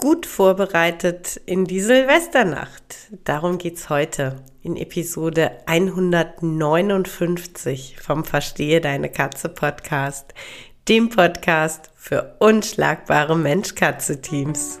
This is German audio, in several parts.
gut vorbereitet in die Silvesternacht. Darum geht's heute in Episode 159 vom Verstehe deine Katze Podcast, dem Podcast für unschlagbare Mensch-Katze-Teams.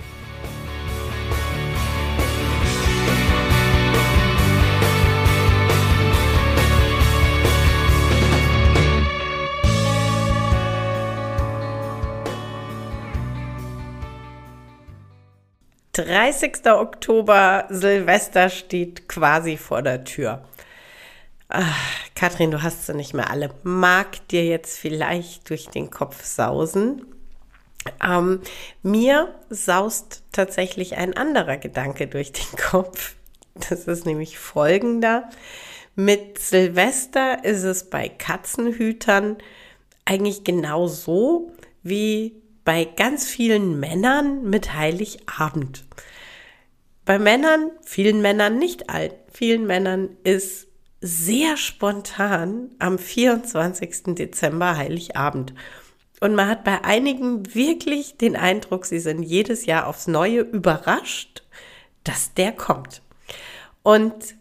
30. Oktober, Silvester steht quasi vor der Tür. Ach, Katrin, du hast sie nicht mehr alle. Mag dir jetzt vielleicht durch den Kopf sausen. Ähm, mir saust tatsächlich ein anderer Gedanke durch den Kopf. Das ist nämlich folgender. Mit Silvester ist es bei Katzenhütern eigentlich genau so wie bei ganz vielen Männern mit Heiligabend. Bei Männern, vielen Männern, nicht allen, vielen Männern ist sehr spontan am 24. Dezember Heiligabend. Und man hat bei einigen wirklich den Eindruck, sie sind jedes Jahr aufs Neue überrascht, dass der kommt. Und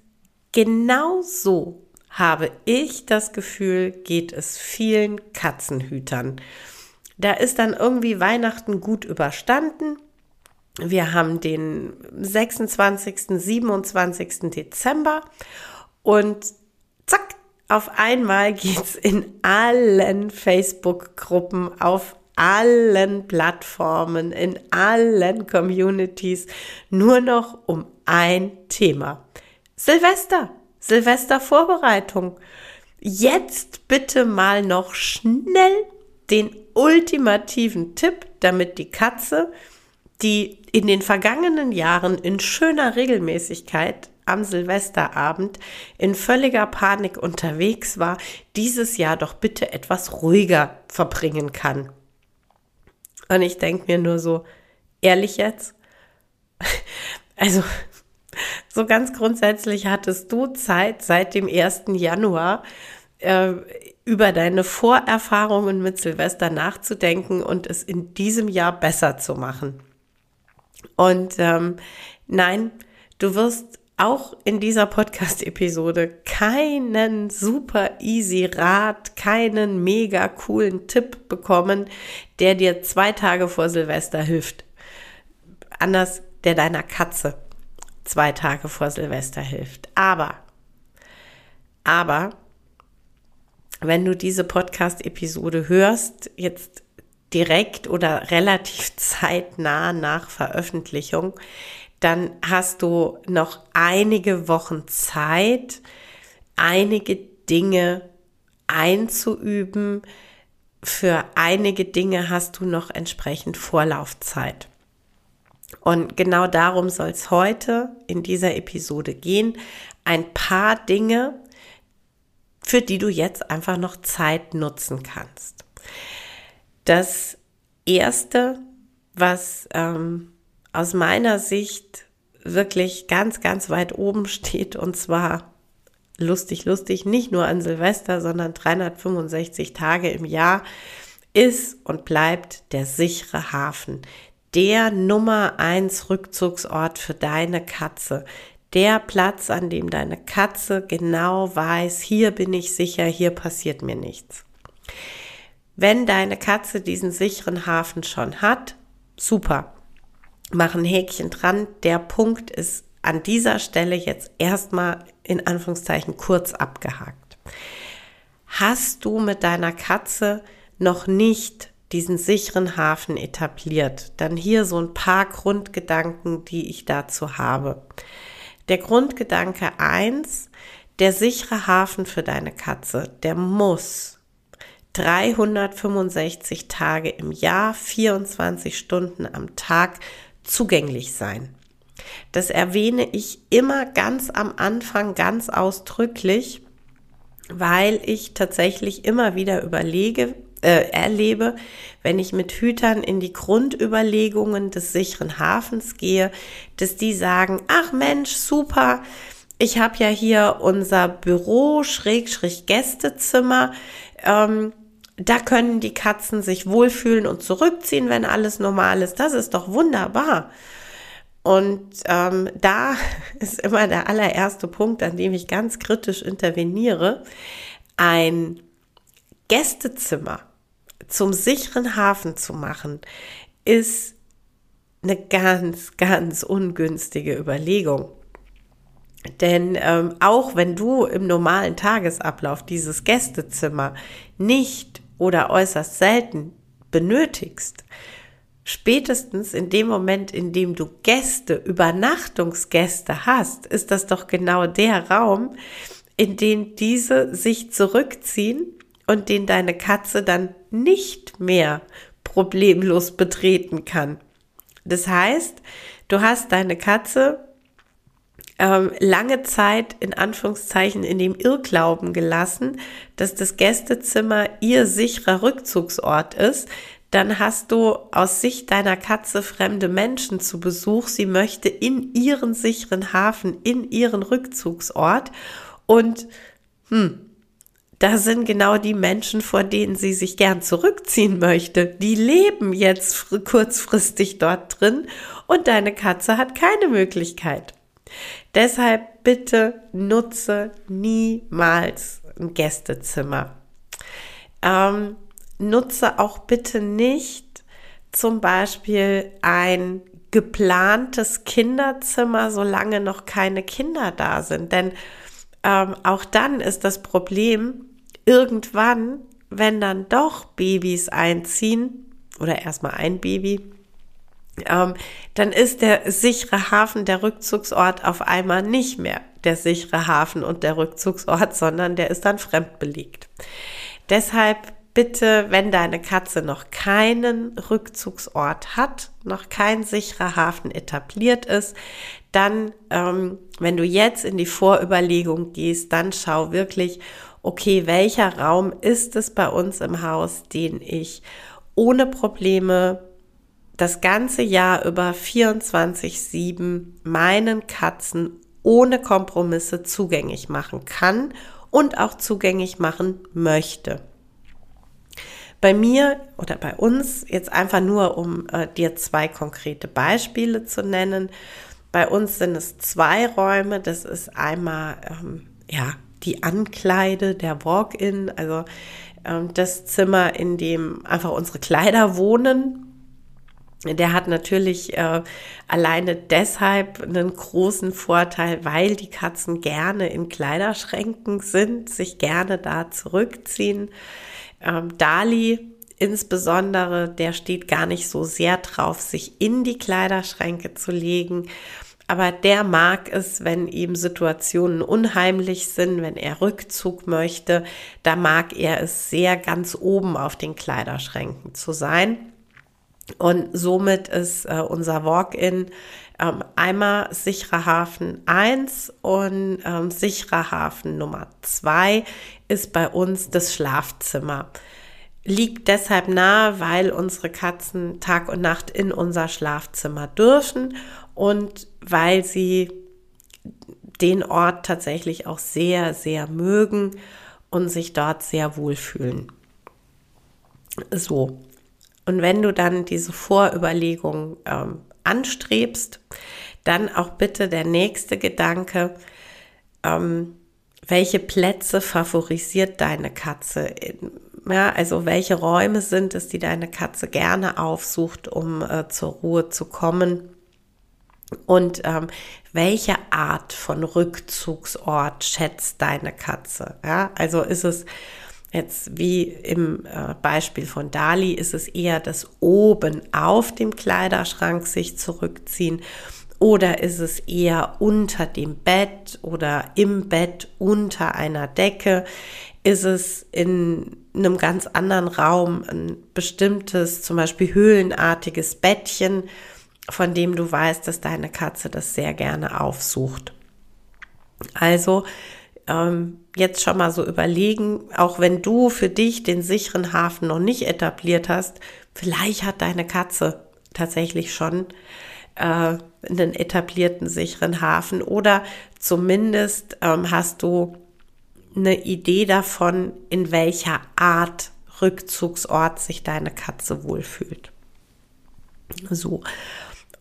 genau so habe ich das Gefühl, geht es vielen Katzenhütern. Da ist dann irgendwie Weihnachten gut überstanden. Wir haben den 26., 27. Dezember und zack, auf einmal geht's in allen Facebook-Gruppen, auf allen Plattformen, in allen Communities nur noch um ein Thema. Silvester, Silvestervorbereitung. Jetzt bitte mal noch schnell den ultimativen Tipp, damit die Katze, die in den vergangenen Jahren in schöner Regelmäßigkeit am Silvesterabend in völliger Panik unterwegs war, dieses Jahr doch bitte etwas ruhiger verbringen kann. Und ich denke mir nur so, ehrlich jetzt? Also, so ganz grundsätzlich hattest du Zeit seit dem 1. Januar äh, über deine Vorerfahrungen mit Silvester nachzudenken und es in diesem Jahr besser zu machen. Und ähm, nein, du wirst auch in dieser Podcast-Episode keinen super easy Rat, keinen mega coolen Tipp bekommen, der dir zwei Tage vor Silvester hilft. Anders der deiner Katze zwei Tage vor Silvester hilft. Aber, aber wenn du diese Podcast-Episode hörst, jetzt direkt oder relativ zeitnah nach Veröffentlichung, dann hast du noch einige Wochen Zeit, einige Dinge einzuüben. Für einige Dinge hast du noch entsprechend Vorlaufzeit. Und genau darum soll es heute in dieser Episode gehen. Ein paar Dinge, für die du jetzt einfach noch Zeit nutzen kannst. Das Erste, was ähm, aus meiner Sicht wirklich ganz, ganz weit oben steht, und zwar lustig, lustig, nicht nur an Silvester, sondern 365 Tage im Jahr, ist und bleibt der sichere Hafen. Der Nummer eins Rückzugsort für deine Katze, der Platz, an dem deine Katze genau weiß, hier bin ich sicher, hier passiert mir nichts. Wenn deine Katze diesen sicheren Hafen schon hat, super. Mach ein Häkchen dran. Der Punkt ist an dieser Stelle jetzt erstmal in Anführungszeichen kurz abgehakt. Hast du mit deiner Katze noch nicht diesen sicheren Hafen etabliert, dann hier so ein paar Grundgedanken, die ich dazu habe. Der Grundgedanke eins: der sichere Hafen für deine Katze, der muss 365 Tage im Jahr, 24 Stunden am Tag zugänglich sein. Das erwähne ich immer ganz am Anfang ganz ausdrücklich, weil ich tatsächlich immer wieder überlege, äh, erlebe, wenn ich mit Hütern in die Grundüberlegungen des sicheren Hafens gehe, dass die sagen, ach Mensch, super, ich habe ja hier unser Büro, Schrägstrich Gästezimmer, ähm, da können die Katzen sich wohlfühlen und zurückziehen, wenn alles normal ist. Das ist doch wunderbar. Und ähm, da ist immer der allererste Punkt, an dem ich ganz kritisch interveniere. Ein Gästezimmer zum sicheren Hafen zu machen, ist eine ganz, ganz ungünstige Überlegung. Denn ähm, auch wenn du im normalen Tagesablauf dieses Gästezimmer nicht oder äußerst selten benötigst, spätestens in dem Moment, in dem du Gäste, Übernachtungsgäste hast, ist das doch genau der Raum, in den diese sich zurückziehen und den deine Katze dann nicht mehr problemlos betreten kann. Das heißt, du hast deine Katze ähm, lange Zeit in Anführungszeichen in dem Irrglauben gelassen, dass das Gästezimmer ihr sicherer Rückzugsort ist. Dann hast du aus Sicht deiner Katze fremde Menschen zu Besuch. Sie möchte in ihren sicheren Hafen, in ihren Rückzugsort. Und hm, da sind genau die Menschen, vor denen sie sich gern zurückziehen möchte. Die leben jetzt kurzfristig dort drin und deine Katze hat keine Möglichkeit. Deshalb bitte nutze niemals ein Gästezimmer. Ähm, nutze auch bitte nicht zum Beispiel ein geplantes Kinderzimmer, solange noch keine Kinder da sind. Denn ähm, auch dann ist das Problem, irgendwann, wenn dann doch Babys einziehen oder erstmal ein Baby, ähm, dann ist der sichere Hafen, der Rückzugsort auf einmal nicht mehr der sichere Hafen und der Rückzugsort, sondern der ist dann fremdbelegt. Deshalb bitte, wenn deine Katze noch keinen Rückzugsort hat, noch kein sicherer Hafen etabliert ist, dann, ähm, wenn du jetzt in die Vorüberlegung gehst, dann schau wirklich, okay, welcher Raum ist es bei uns im Haus, den ich ohne Probleme das ganze Jahr über 24-7 meinen Katzen ohne Kompromisse zugänglich machen kann und auch zugänglich machen möchte. Bei mir oder bei uns, jetzt einfach nur, um äh, dir zwei konkrete Beispiele zu nennen. Bei uns sind es zwei Räume. Das ist einmal ähm, ja die Ankleide, der Walk-in, also ähm, das Zimmer, in dem einfach unsere Kleider wohnen. Der hat natürlich äh, alleine deshalb einen großen Vorteil, weil die Katzen gerne in Kleiderschränken sind, sich gerne da zurückziehen. Ähm, Dali insbesondere, der steht gar nicht so sehr drauf, sich in die Kleiderschränke zu legen aber der mag es, wenn ihm Situationen unheimlich sind, wenn er Rückzug möchte, da mag er es sehr ganz oben auf den Kleiderschränken zu sein. Und somit ist äh, unser Walk-in ähm, einmal sicherer Hafen 1 und ähm, sicherer Hafen Nummer 2 ist bei uns das Schlafzimmer liegt deshalb nahe, weil unsere Katzen Tag und Nacht in unser Schlafzimmer dürfen und weil sie den Ort tatsächlich auch sehr, sehr mögen und sich dort sehr wohlfühlen. So. Und wenn du dann diese Vorüberlegung ähm, anstrebst, dann auch bitte der nächste Gedanke, ähm, welche Plätze favorisiert deine Katze? Ja, also welche Räume sind es, die deine Katze gerne aufsucht, um äh, zur Ruhe zu kommen? Und ähm, welche Art von Rückzugsort schätzt deine Katze? Ja, also ist es Jetzt wie im äh, Beispiel von Dali ist es eher das oben auf dem Kleiderschrank sich zurückziehen oder ist es eher unter dem Bett oder im Bett unter einer Decke? Ist es in einem ganz anderen Raum ein bestimmtes, zum Beispiel höhlenartiges Bettchen, von dem du weißt, dass deine Katze das sehr gerne aufsucht? Also ähm, jetzt schon mal so überlegen, auch wenn du für dich den sicheren Hafen noch nicht etabliert hast, vielleicht hat deine Katze tatsächlich schon äh, einen etablierten sicheren Hafen oder zumindest ähm, hast du eine Idee davon, in welcher Art Rückzugsort sich deine Katze wohlfühlt. So.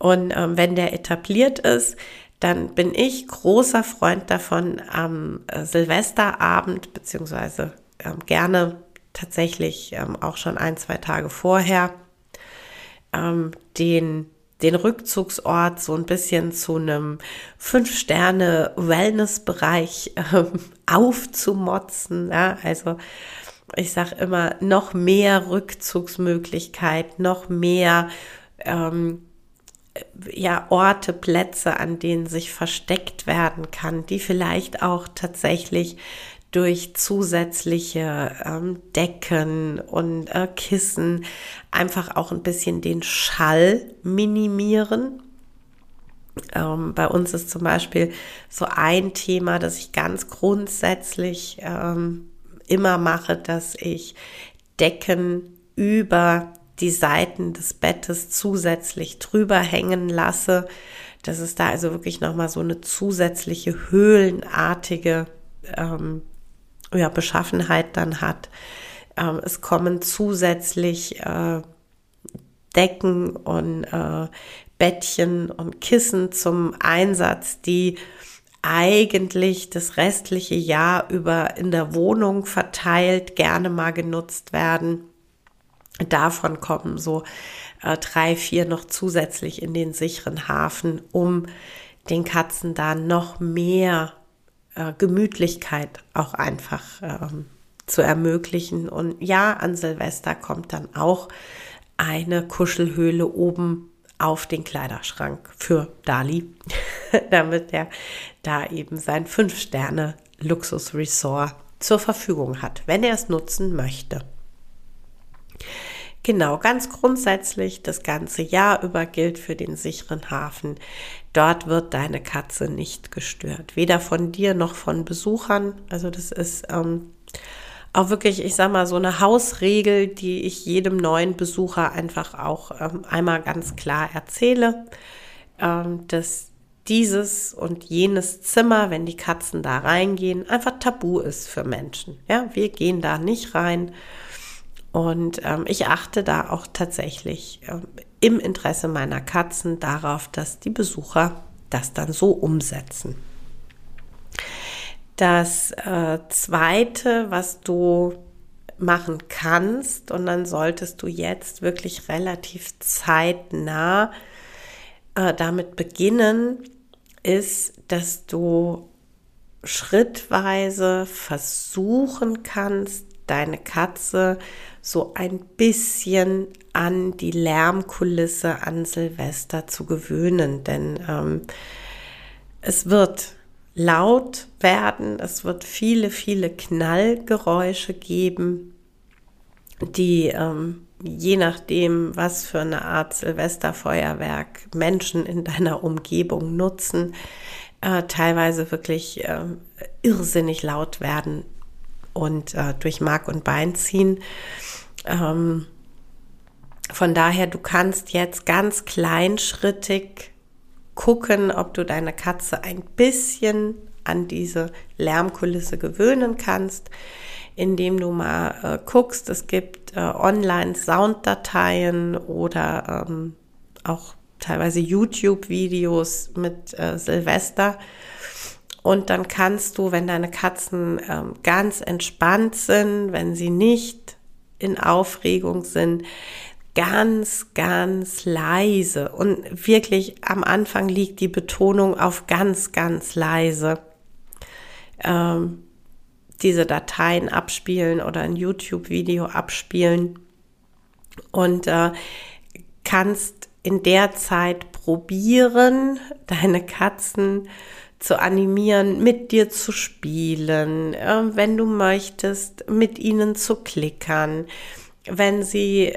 Und ähm, wenn der etabliert ist, dann bin ich großer Freund davon, am äh, Silvesterabend, beziehungsweise ähm, gerne tatsächlich ähm, auch schon ein, zwei Tage vorher, ähm, den den Rückzugsort so ein bisschen zu einem Fünf-Sterne-Wellness-Bereich ähm, aufzumotzen. Ja? Also ich sage immer, noch mehr Rückzugsmöglichkeit, noch mehr ähm, ja, Orte, Plätze, an denen sich versteckt werden kann, die vielleicht auch tatsächlich durch zusätzliche ähm, Decken und äh, Kissen einfach auch ein bisschen den Schall minimieren. Ähm, bei uns ist zum Beispiel so ein Thema, das ich ganz grundsätzlich ähm, immer mache, dass ich Decken über die Seiten des Bettes zusätzlich drüber hängen lasse, dass es da also wirklich nochmal so eine zusätzliche höhlenartige ähm, ja, Beschaffenheit dann hat. Ähm, es kommen zusätzlich äh, Decken und äh, Bettchen und Kissen zum Einsatz, die eigentlich das restliche Jahr über in der Wohnung verteilt gerne mal genutzt werden. Davon kommen so äh, drei, vier noch zusätzlich in den sicheren Hafen, um den Katzen da noch mehr äh, Gemütlichkeit auch einfach ähm, zu ermöglichen. Und ja, an Silvester kommt dann auch eine Kuschelhöhle oben auf den Kleiderschrank für Dali, damit er da eben sein Fünf-Sterne-Luxus-Resort zur Verfügung hat, wenn er es nutzen möchte. Genau, ganz grundsätzlich das ganze Jahr über gilt für den sicheren Hafen. Dort wird deine Katze nicht gestört, weder von dir noch von Besuchern. Also das ist ähm, auch wirklich, ich sag mal, so eine Hausregel, die ich jedem neuen Besucher einfach auch ähm, einmal ganz klar erzähle, ähm, dass dieses und jenes Zimmer, wenn die Katzen da reingehen, einfach tabu ist für Menschen. Ja, wir gehen da nicht rein. Und ähm, ich achte da auch tatsächlich ähm, im Interesse meiner Katzen darauf, dass die Besucher das dann so umsetzen. Das äh, Zweite, was du machen kannst, und dann solltest du jetzt wirklich relativ zeitnah äh, damit beginnen, ist, dass du schrittweise versuchen kannst, deine Katze so ein bisschen an die Lärmkulisse an Silvester zu gewöhnen, denn ähm, es wird laut werden, es wird viele, viele Knallgeräusche geben, die ähm, je nachdem, was für eine Art Silvesterfeuerwerk Menschen in deiner Umgebung nutzen, äh, teilweise wirklich äh, irrsinnig laut werden und äh, durch Mark und Bein ziehen. Ähm, von daher, du kannst jetzt ganz kleinschrittig gucken, ob du deine Katze ein bisschen an diese Lärmkulisse gewöhnen kannst, indem du mal äh, guckst, es gibt äh, online Sounddateien oder ähm, auch teilweise YouTube-Videos mit äh, Silvester. Und dann kannst du, wenn deine Katzen ähm, ganz entspannt sind, wenn sie nicht in Aufregung sind, ganz, ganz leise und wirklich am Anfang liegt die Betonung auf ganz, ganz leise. Ähm, diese Dateien abspielen oder ein YouTube-Video abspielen und äh, kannst in der Zeit probieren, deine Katzen zu animieren, mit dir zu spielen, äh, wenn du möchtest, mit ihnen zu klickern, wenn sie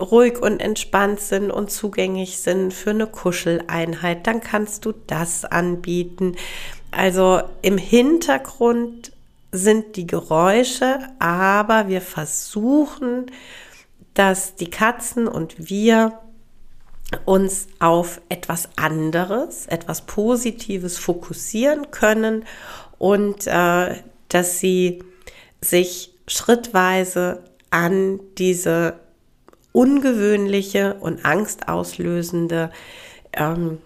ruhig und entspannt sind und zugänglich sind für eine Kuscheleinheit, dann kannst du das anbieten. Also im Hintergrund sind die Geräusche, aber wir versuchen, dass die Katzen und wir uns auf etwas anderes, etwas Positives fokussieren können und äh, dass sie sich schrittweise an diese ungewöhnliche und angstauslösende ähm,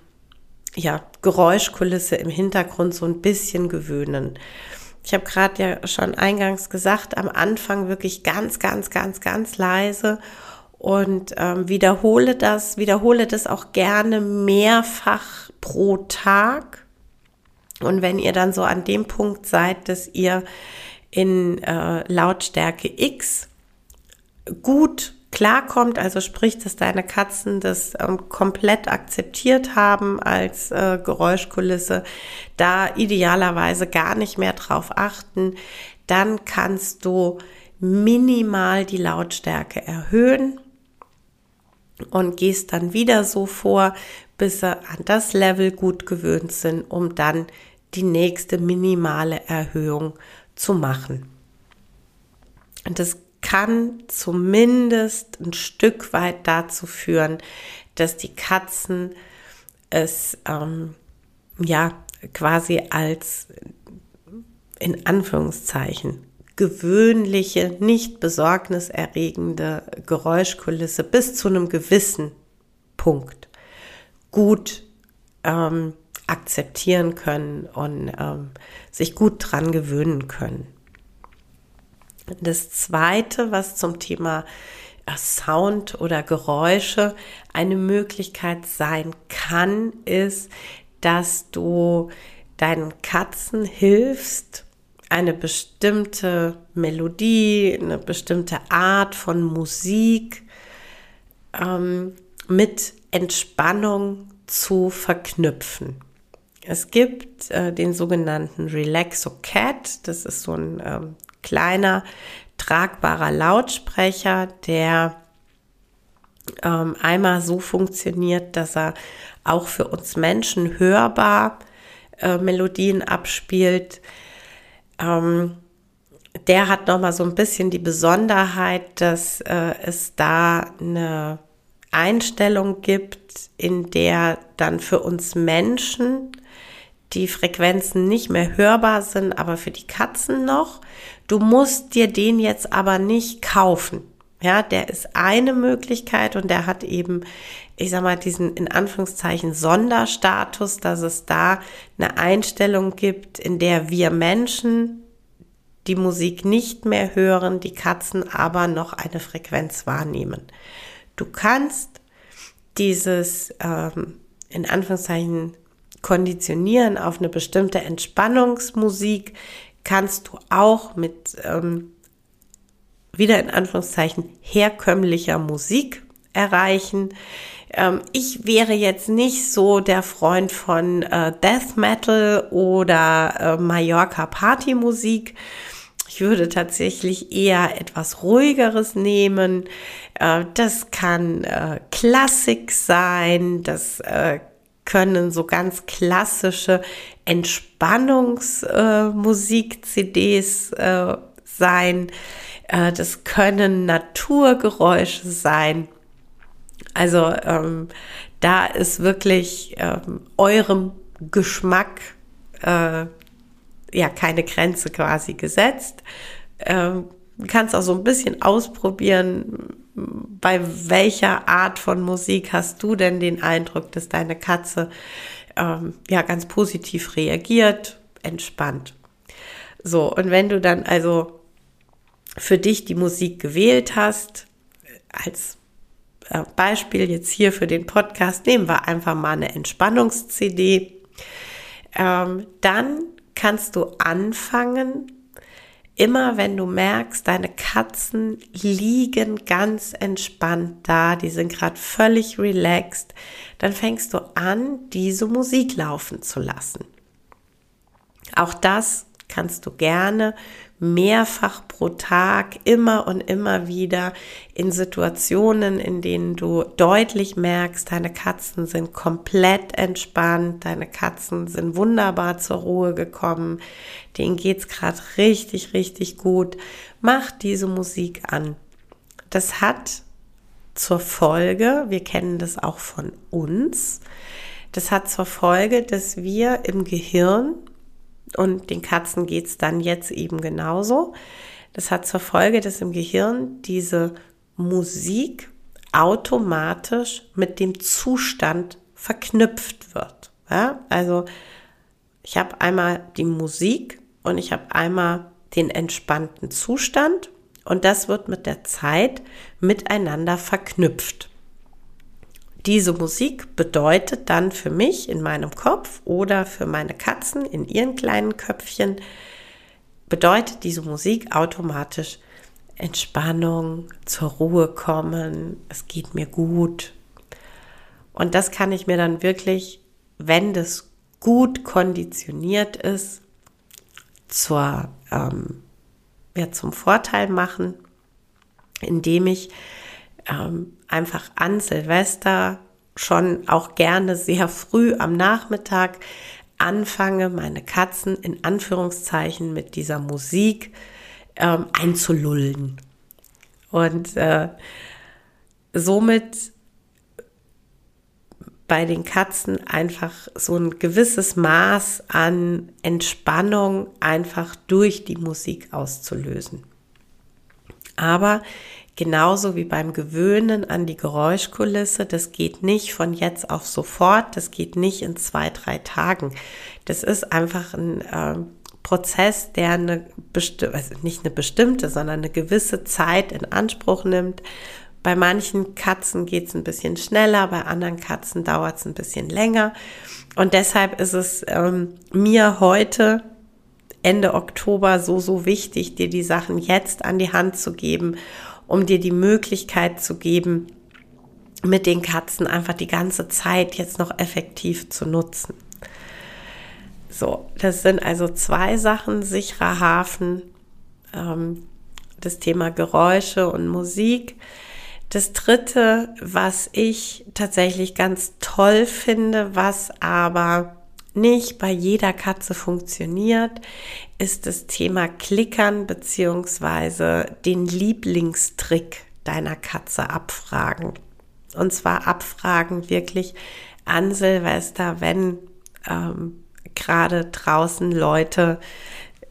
ja, Geräuschkulisse im Hintergrund so ein bisschen gewöhnen. Ich habe gerade ja schon eingangs gesagt, am Anfang wirklich ganz, ganz, ganz, ganz leise und ähm, wiederhole das, wiederhole das auch gerne mehrfach pro Tag. Und wenn ihr dann so an dem Punkt seid, dass ihr in äh, Lautstärke X gut klarkommt, also sprich, dass deine Katzen das ähm, komplett akzeptiert haben als äh, Geräuschkulisse, da idealerweise gar nicht mehr drauf achten, dann kannst du minimal die Lautstärke erhöhen und gehst dann wieder so vor, bis sie an das Level gut gewöhnt sind, um dann die nächste minimale Erhöhung zu machen. Und das kann zumindest ein Stück weit dazu führen, dass die Katzen es ähm, ja quasi als in Anführungszeichen gewöhnliche, nicht besorgniserregende Geräuschkulisse bis zu einem gewissen Punkt gut ähm, akzeptieren können und ähm, sich gut dran gewöhnen können. Das zweite, was zum Thema äh, Sound oder Geräusche eine Möglichkeit sein kann, ist, dass du deinen Katzen hilfst, eine bestimmte Melodie, eine bestimmte Art von Musik ähm, mit Entspannung zu verknüpfen. Es gibt äh, den sogenannten Relaxo Cat, das ist so ein ähm, kleiner, tragbarer Lautsprecher, der ähm, einmal so funktioniert, dass er auch für uns Menschen hörbar äh, Melodien abspielt. Ähm, der hat noch mal so ein bisschen die Besonderheit, dass äh, es da eine Einstellung gibt, in der dann für uns Menschen die Frequenzen nicht mehr hörbar sind, aber für die Katzen noch. Du musst dir den jetzt aber nicht kaufen. Ja, der ist eine Möglichkeit und der hat eben, ich sag mal, diesen in Anführungszeichen Sonderstatus, dass es da eine Einstellung gibt, in der wir Menschen die Musik nicht mehr hören, die Katzen aber noch eine Frequenz wahrnehmen. Du kannst dieses ähm, in Anführungszeichen konditionieren auf eine bestimmte Entspannungsmusik, kannst du auch mit ähm, wieder in Anführungszeichen herkömmlicher Musik erreichen. Ähm, ich wäre jetzt nicht so der Freund von äh, Death Metal oder äh, Mallorca Partymusik. Ich würde tatsächlich eher etwas ruhigeres nehmen. Äh, das kann äh, Klassik sein, das äh, können so ganz klassische Entspannungsmusik-CDs äh, äh, sein. Äh, das können Naturgeräusche sein. Also ähm, da ist wirklich ähm, eurem Geschmack äh, ja keine Grenze quasi gesetzt. Ähm, kannst auch so ein bisschen ausprobieren, bei welcher Art von Musik hast du denn den Eindruck, dass deine Katze ähm, ja ganz positiv reagiert, entspannt. So, und wenn du dann also für dich die Musik gewählt hast, als Beispiel jetzt hier für den Podcast, nehmen wir einfach mal eine Entspannungs-CD, ähm, dann kannst du anfangen, immer wenn du merkst, deine Katzen liegen ganz entspannt da, die sind gerade völlig relaxed, dann fängst du an, diese Musik laufen zu lassen. Auch das kannst du gerne mehrfach pro Tag immer und immer wieder in Situationen, in denen du deutlich merkst, deine Katzen sind komplett entspannt, deine Katzen sind wunderbar zur Ruhe gekommen, denen geht's gerade richtig, richtig gut. Mach diese Musik an. Das hat zur Folge, wir kennen das auch von uns, das hat zur Folge, dass wir im Gehirn und den Katzen geht es dann jetzt eben genauso. Das hat zur Folge, dass im Gehirn diese Musik automatisch mit dem Zustand verknüpft wird. Ja? Also ich habe einmal die Musik und ich habe einmal den entspannten Zustand und das wird mit der Zeit miteinander verknüpft diese Musik bedeutet dann für mich in meinem Kopf oder für meine Katzen in ihren kleinen Köpfchen, bedeutet diese Musik automatisch Entspannung, zur Ruhe kommen, es geht mir gut. Und das kann ich mir dann wirklich, wenn das gut konditioniert ist, zur, ähm, ja, zum Vorteil machen, indem ich ähm, einfach an Silvester schon auch gerne sehr früh am Nachmittag anfange, meine Katzen in Anführungszeichen mit dieser Musik ähm, einzulullen. Und äh, somit bei den Katzen einfach so ein gewisses Maß an Entspannung einfach durch die Musik auszulösen. Aber Genauso wie beim Gewöhnen an die Geräuschkulisse. Das geht nicht von jetzt auf sofort. Das geht nicht in zwei, drei Tagen. Das ist einfach ein äh, Prozess, der eine also nicht eine bestimmte, sondern eine gewisse Zeit in Anspruch nimmt. Bei manchen Katzen geht es ein bisschen schneller, bei anderen Katzen dauert es ein bisschen länger. Und deshalb ist es ähm, mir heute Ende Oktober so, so wichtig, dir die Sachen jetzt an die Hand zu geben um dir die Möglichkeit zu geben, mit den Katzen einfach die ganze Zeit jetzt noch effektiv zu nutzen. So, das sind also zwei Sachen, sicherer Hafen, ähm, das Thema Geräusche und Musik. Das dritte, was ich tatsächlich ganz toll finde, was aber nicht bei jeder Katze funktioniert, ist das Thema Klickern beziehungsweise den Lieblingstrick deiner Katze abfragen. Und zwar abfragen wirklich an Silvester, wenn ähm, gerade draußen Leute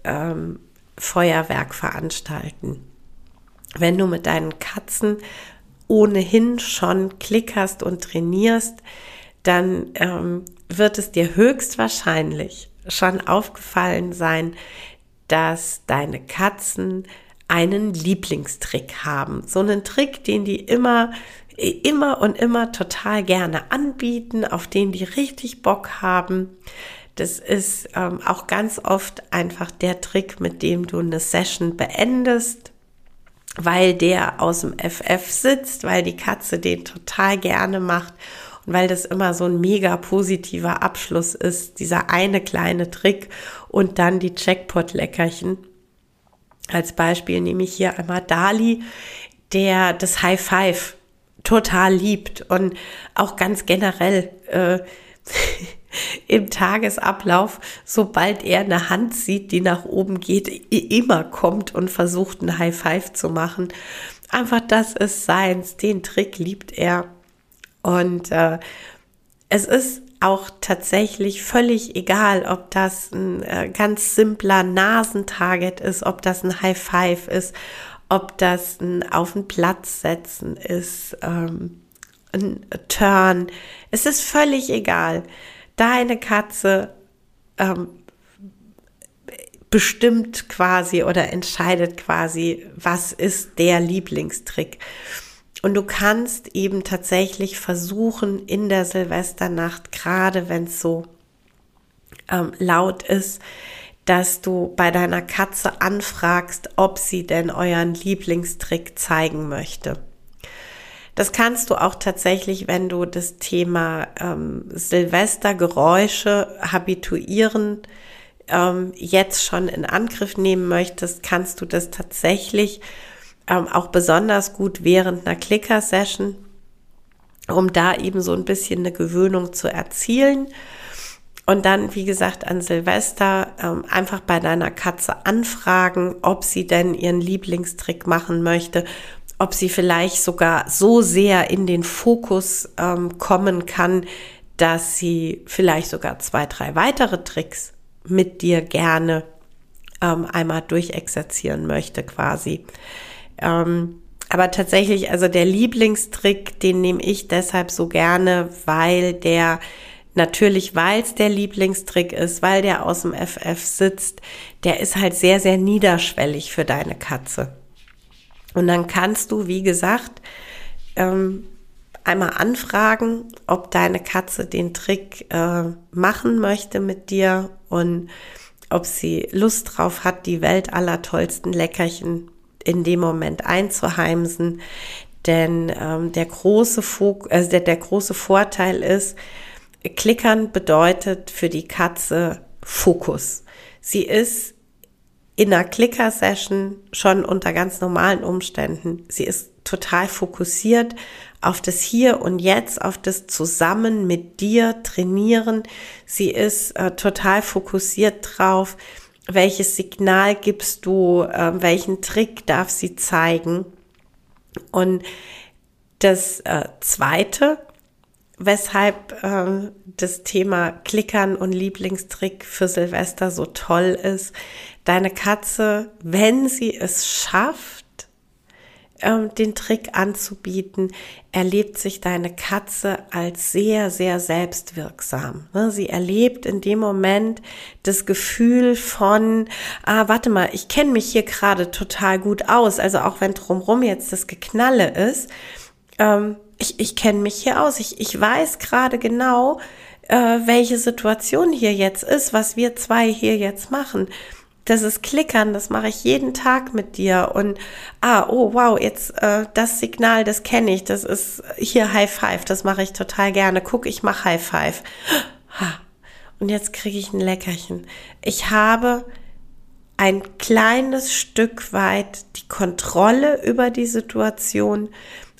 ähm, Feuerwerk veranstalten. Wenn du mit deinen Katzen ohnehin schon klickerst und trainierst, dann ähm, wird es dir höchstwahrscheinlich schon aufgefallen sein, dass deine Katzen einen Lieblingstrick haben. So einen Trick, den die immer, immer und immer total gerne anbieten, auf den die richtig Bock haben. Das ist ähm, auch ganz oft einfach der Trick, mit dem du eine Session beendest, weil der aus dem FF sitzt, weil die Katze den total gerne macht und weil das immer so ein mega positiver Abschluss ist, dieser eine kleine Trick und dann die Jackpot-Leckerchen. Als Beispiel nehme ich hier einmal Dali, der das High Five total liebt und auch ganz generell äh, im Tagesablauf, sobald er eine Hand sieht, die nach oben geht, immer kommt und versucht, ein High Five zu machen. Einfach das ist seins, den Trick liebt er. Und äh, es ist auch tatsächlich völlig egal, ob das ein äh, ganz simpler Nasentarget ist, ob das ein High Five ist, ob das ein auf den Platz setzen ist, ähm, ein Turn. Es ist völlig egal. Deine Katze ähm, bestimmt quasi oder entscheidet quasi, was ist der Lieblingstrick. Und du kannst eben tatsächlich versuchen, in der Silvesternacht, gerade wenn es so ähm, laut ist, dass du bei deiner Katze anfragst, ob sie denn euren Lieblingstrick zeigen möchte. Das kannst du auch tatsächlich, wenn du das Thema ähm, Silvestergeräusche habituieren ähm, jetzt schon in Angriff nehmen möchtest, kannst du das tatsächlich ähm, auch besonders gut während einer Clicker-Session, um da eben so ein bisschen eine Gewöhnung zu erzielen. Und dann, wie gesagt, an Silvester ähm, einfach bei deiner Katze anfragen, ob sie denn ihren Lieblingstrick machen möchte ob sie vielleicht sogar so sehr in den Fokus ähm, kommen kann, dass sie vielleicht sogar zwei, drei weitere Tricks mit dir gerne ähm, einmal durchexerzieren möchte quasi. Ähm, aber tatsächlich, also der Lieblingstrick, den nehme ich deshalb so gerne, weil der natürlich, weil es der Lieblingstrick ist, weil der aus dem FF sitzt, der ist halt sehr, sehr niederschwellig für deine Katze. Und dann kannst du, wie gesagt, ähm, einmal anfragen, ob deine Katze den Trick äh, machen möchte mit dir und ob sie Lust drauf hat, die Welt aller tollsten Leckerchen in dem Moment einzuheimsen. Denn ähm, der, große Fok also der, der große Vorteil ist, Klickern bedeutet für die Katze Fokus. Sie ist in einer Clicker-Session schon unter ganz normalen Umständen. Sie ist total fokussiert auf das Hier und Jetzt, auf das Zusammen mit dir trainieren. Sie ist äh, total fokussiert drauf, welches Signal gibst du, äh, welchen Trick darf sie zeigen. Und das äh, Zweite, weshalb äh, das Thema Klickern und Lieblingstrick für Silvester so toll ist, deine Katze, wenn sie es schafft, ähm, den Trick anzubieten, erlebt sich deine Katze als sehr, sehr selbstwirksam. Ne? Sie erlebt in dem Moment das Gefühl von, ah, warte mal, ich kenne mich hier gerade total gut aus. Also auch wenn drumrum jetzt das Geknalle ist, ähm, ich, ich kenne mich hier aus. Ich, ich weiß gerade genau, äh, welche Situation hier jetzt ist, was wir zwei hier jetzt machen das ist Klickern, das mache ich jeden Tag mit dir und ah, oh wow, jetzt äh, das Signal, das kenne ich, das ist hier High Five, das mache ich total gerne. Guck, ich mache High Five. Und jetzt kriege ich ein Leckerchen. Ich habe ein kleines Stück weit die Kontrolle über die Situation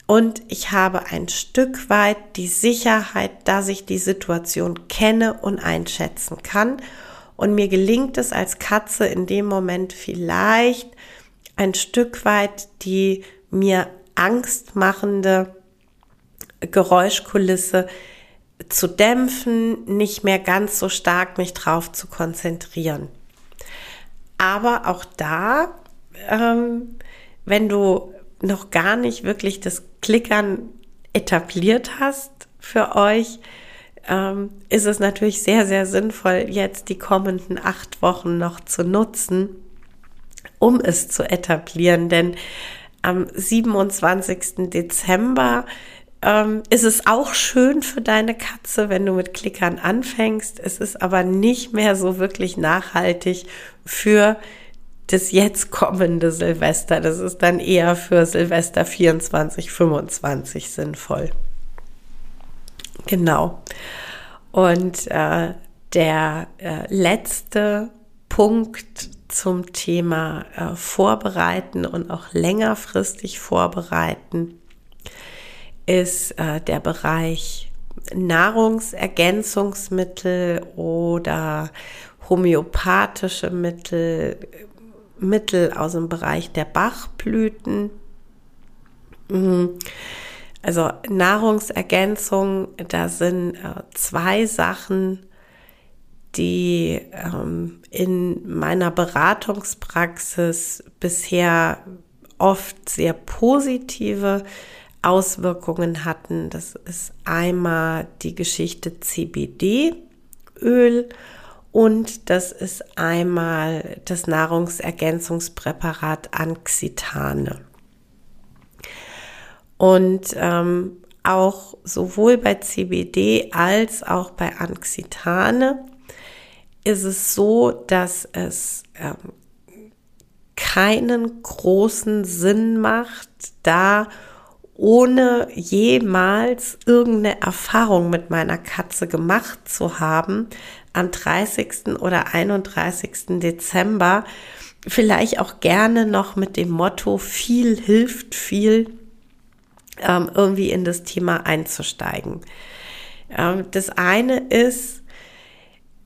und ich habe ein Stück weit die Sicherheit, dass ich die Situation kenne und einschätzen kann und mir gelingt es als Katze in dem Moment vielleicht ein Stück weit die mir angstmachende Geräuschkulisse zu dämpfen, nicht mehr ganz so stark mich drauf zu konzentrieren. Aber auch da, ähm, wenn du noch gar nicht wirklich das Klickern etabliert hast für euch, ähm, ist es natürlich sehr, sehr sinnvoll, jetzt die kommenden acht Wochen noch zu nutzen, um es zu etablieren. Denn am 27. Dezember ähm, ist es auch schön für deine Katze, wenn du mit Klickern anfängst. Es ist aber nicht mehr so wirklich nachhaltig für das jetzt kommende Silvester. Das ist dann eher für Silvester 24, 25 sinnvoll. Genau. Und äh, der äh, letzte Punkt zum Thema äh, Vorbereiten und auch längerfristig vorbereiten ist äh, der Bereich Nahrungsergänzungsmittel oder homöopathische Mittel, Mittel aus dem Bereich der Bachblüten. Mhm also Nahrungsergänzung, da sind äh, zwei Sachen, die ähm, in meiner Beratungspraxis bisher oft sehr positive Auswirkungen hatten. Das ist einmal die Geschichte CBD-Öl und das ist einmal das Nahrungsergänzungspräparat Anxitane. Und ähm, auch sowohl bei CBD als auch bei Anxitane ist es so, dass es ähm, keinen großen Sinn macht, da ohne jemals irgendeine Erfahrung mit meiner Katze gemacht zu haben, am 30. oder 31. Dezember vielleicht auch gerne noch mit dem Motto viel hilft viel ähm, irgendwie in das Thema einzusteigen. Ähm, das eine ist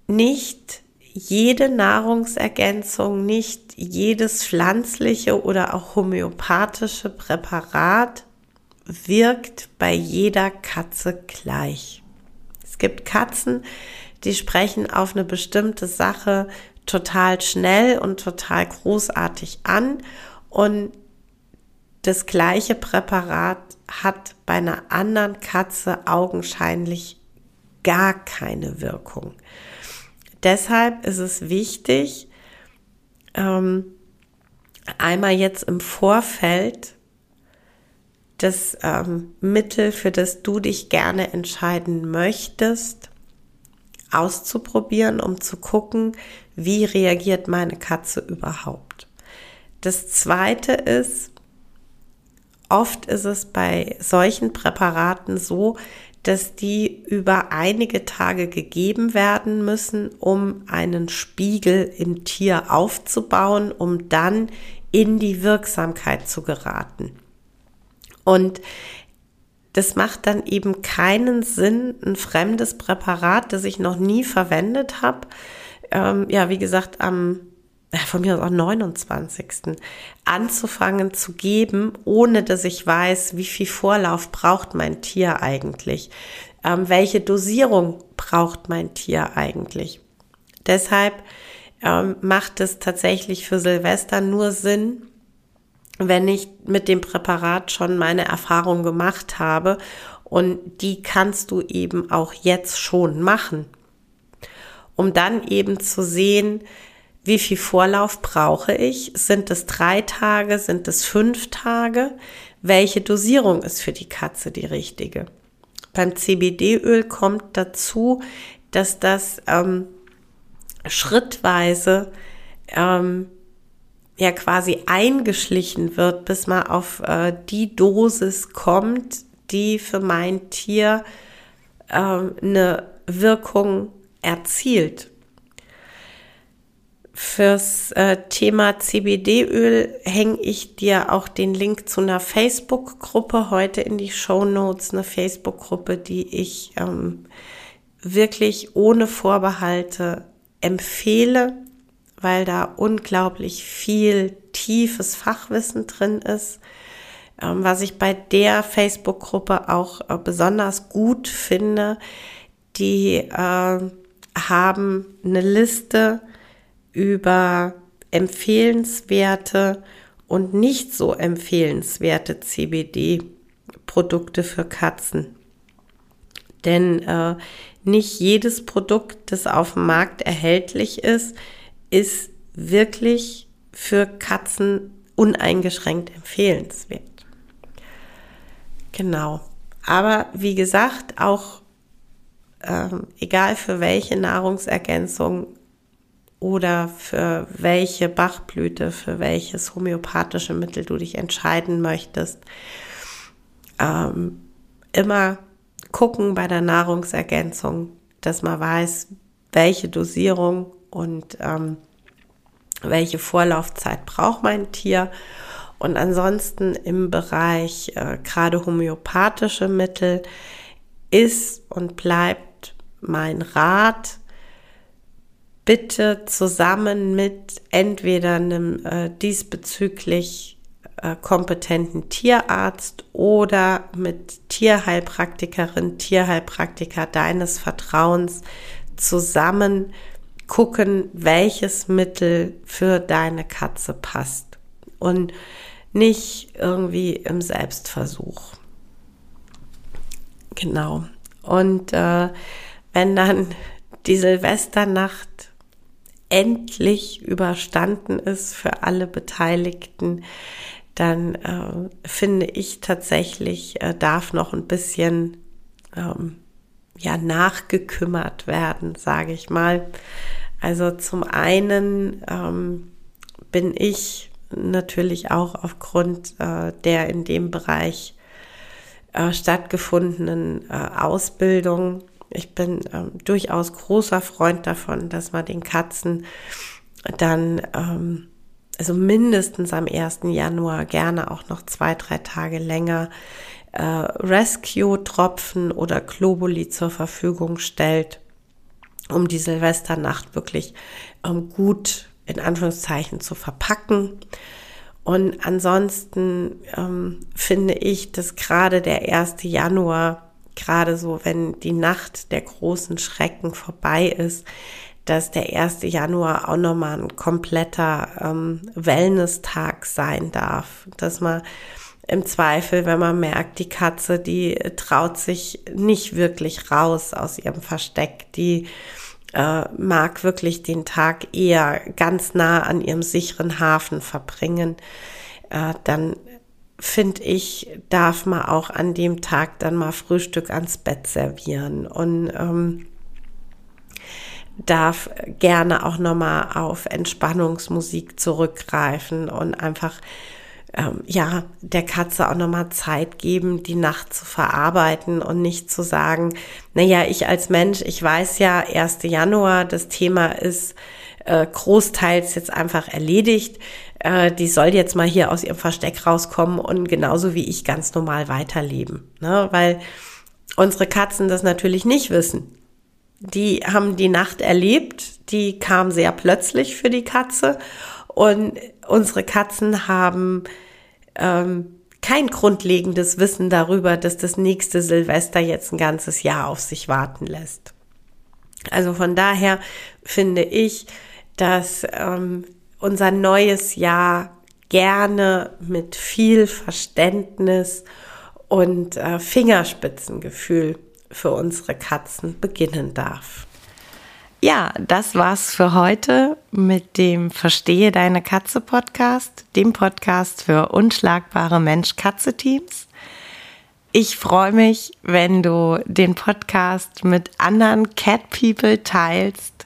nicht jede Nahrungsergänzung, nicht jedes pflanzliche oder auch homöopathische Präparat wirkt bei jeder Katze gleich. Es gibt Katzen, die sprechen auf eine bestimmte Sache total schnell und total großartig an und das gleiche Präparat hat bei einer anderen Katze augenscheinlich gar keine Wirkung. Deshalb ist es wichtig, ähm, einmal jetzt im Vorfeld das ähm, Mittel, für das du dich gerne entscheiden möchtest, auszuprobieren, um zu gucken, wie reagiert meine Katze überhaupt. Das zweite ist, oft ist es bei solchen Präparaten so, dass die über einige Tage gegeben werden müssen, um einen Spiegel im Tier aufzubauen, um dann in die Wirksamkeit zu geraten. Und das macht dann eben keinen Sinn, ein fremdes Präparat, das ich noch nie verwendet habe, ähm, ja, wie gesagt, am von mir aus auch 29. anzufangen zu geben, ohne dass ich weiß, wie viel Vorlauf braucht mein Tier eigentlich, ähm, welche Dosierung braucht mein Tier eigentlich. Deshalb ähm, macht es tatsächlich für Silvester nur Sinn, wenn ich mit dem Präparat schon meine Erfahrung gemacht habe und die kannst du eben auch jetzt schon machen, um dann eben zu sehen, wie viel Vorlauf brauche ich? Sind es drei Tage? Sind es fünf Tage? Welche Dosierung ist für die Katze die richtige? Beim CBD-Öl kommt dazu, dass das ähm, schrittweise ähm, ja quasi eingeschlichen wird, bis man auf äh, die Dosis kommt, die für mein Tier äh, eine Wirkung erzielt. Fürs äh, Thema CBD-Öl hänge ich dir auch den Link zu einer Facebook-Gruppe heute in die Show Notes, eine Facebook-Gruppe, die ich ähm, wirklich ohne Vorbehalte empfehle, weil da unglaublich viel tiefes Fachwissen drin ist. Ähm, was ich bei der Facebook-Gruppe auch äh, besonders gut finde, die äh, haben eine Liste, über empfehlenswerte und nicht so empfehlenswerte CBD-Produkte für Katzen. Denn äh, nicht jedes Produkt, das auf dem Markt erhältlich ist, ist wirklich für Katzen uneingeschränkt empfehlenswert. Genau. Aber wie gesagt, auch äh, egal für welche Nahrungsergänzung oder für welche Bachblüte, für welches homöopathische Mittel du dich entscheiden möchtest. Ähm, immer gucken bei der Nahrungsergänzung, dass man weiß, welche Dosierung und ähm, welche Vorlaufzeit braucht mein Tier. Und ansonsten im Bereich äh, gerade homöopathische Mittel ist und bleibt mein Rat, bitte zusammen mit entweder einem äh, diesbezüglich äh, kompetenten Tierarzt oder mit Tierheilpraktikerin, Tierheilpraktiker deines Vertrauens zusammen gucken, welches Mittel für deine Katze passt und nicht irgendwie im Selbstversuch. Genau. Und äh, wenn dann die Silvesternacht endlich überstanden ist für alle Beteiligten, dann äh, finde ich tatsächlich, äh, darf noch ein bisschen ähm, ja nachgekümmert werden, sage ich mal. Also zum einen ähm, bin ich natürlich auch aufgrund äh, der in dem Bereich äh, stattgefundenen äh, Ausbildung. Ich bin ähm, durchaus großer Freund davon, dass man den Katzen dann ähm, also mindestens am 1. Januar gerne auch noch zwei, drei Tage länger äh, Rescue-Tropfen oder Globuli zur Verfügung stellt, um die Silvesternacht wirklich ähm, gut in Anführungszeichen zu verpacken. Und ansonsten ähm, finde ich, dass gerade der 1. Januar, gerade so, wenn die Nacht der großen Schrecken vorbei ist, dass der 1. Januar auch nochmal ein kompletter ähm, Wellness-Tag sein darf. Dass man im Zweifel, wenn man merkt, die Katze, die traut sich nicht wirklich raus aus ihrem Versteck, die äh, mag wirklich den Tag eher ganz nah an ihrem sicheren Hafen verbringen, äh, dann finde ich, darf man auch an dem Tag dann mal Frühstück ans Bett servieren. Und ähm, darf gerne auch nochmal auf Entspannungsmusik zurückgreifen und einfach ähm, ja, der Katze auch nochmal Zeit geben, die Nacht zu verarbeiten und nicht zu sagen, naja, ich als Mensch, ich weiß ja, 1. Januar, das Thema ist äh, großteils jetzt einfach erledigt. Äh, die soll jetzt mal hier aus ihrem Versteck rauskommen und genauso wie ich ganz normal weiterleben. Ne? Weil unsere Katzen das natürlich nicht wissen die haben die Nacht erlebt, die kam sehr plötzlich für die Katze und unsere Katzen haben ähm, kein grundlegendes Wissen darüber, dass das nächste Silvester jetzt ein ganzes Jahr auf sich warten lässt. Also von daher finde ich, dass ähm, unser neues Jahr gerne mit viel Verständnis und äh, Fingerspitzengefühl für unsere Katzen beginnen darf. Ja, das war's für heute mit dem Verstehe deine Katze Podcast, dem Podcast für unschlagbare Mensch-Katze-Teams. Ich freue mich, wenn du den Podcast mit anderen Cat People teilst,